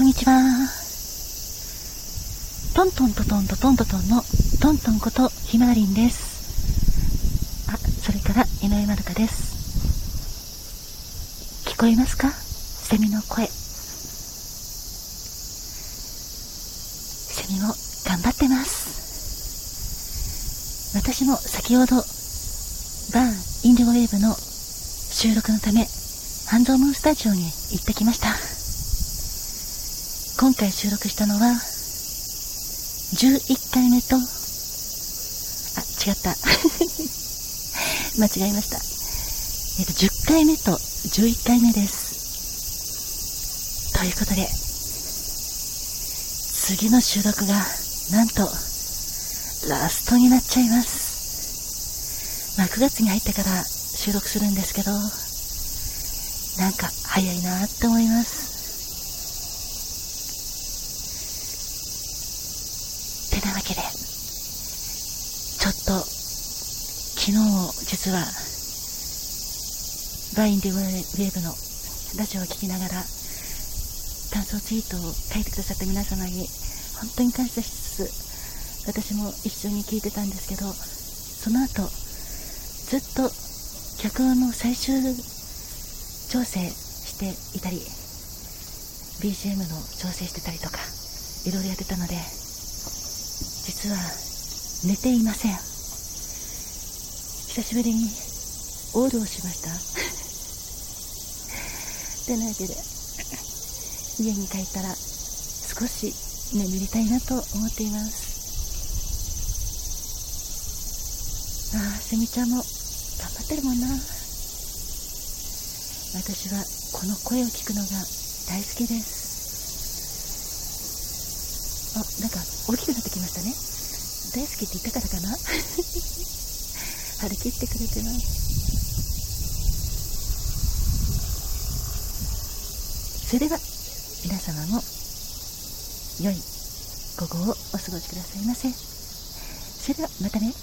こんにちは。トントントトントトントトンのトントンことひまわりんです。あ、それから井上まるかです。聞こえますか？セミの声。セミも頑張ってます。私も先ほど、バーインディゴウェーブの収録のため、ハンドームスタジオに行ってきました。今回収録したのは、11回目と、あ、違った。間違えました。えっと、10回目と11回目です。ということで、次の収録が、なんと、ラストになっちゃいます。まあ、9月に入ってから収録するんですけど、なんか早いなって思います。けで、ちょっと、昨日実は、バインディウェーブのラジオを聴きながら、感想ツイートを書いてくださった皆様に、本当に感謝しつつ、私も一緒に聞いてたんですけど、その後、ずっと脚本の最終調整していたり、BGM の調整してたりとか、いろいろやってたので、実は寝ていません。久しぶりにオールをしました。でなわけで家に帰ったら少し眠りたいなと思っています。ああセミちゃんも頑張ってるもんな。私はこの声を聞くのが大好きです。あ、なんか大きくなってきましたね。大好きって言ったからかな？張り切ってくれてます。それでは、皆様も、良い午後をお過ごしくださいませ。それでは、またね。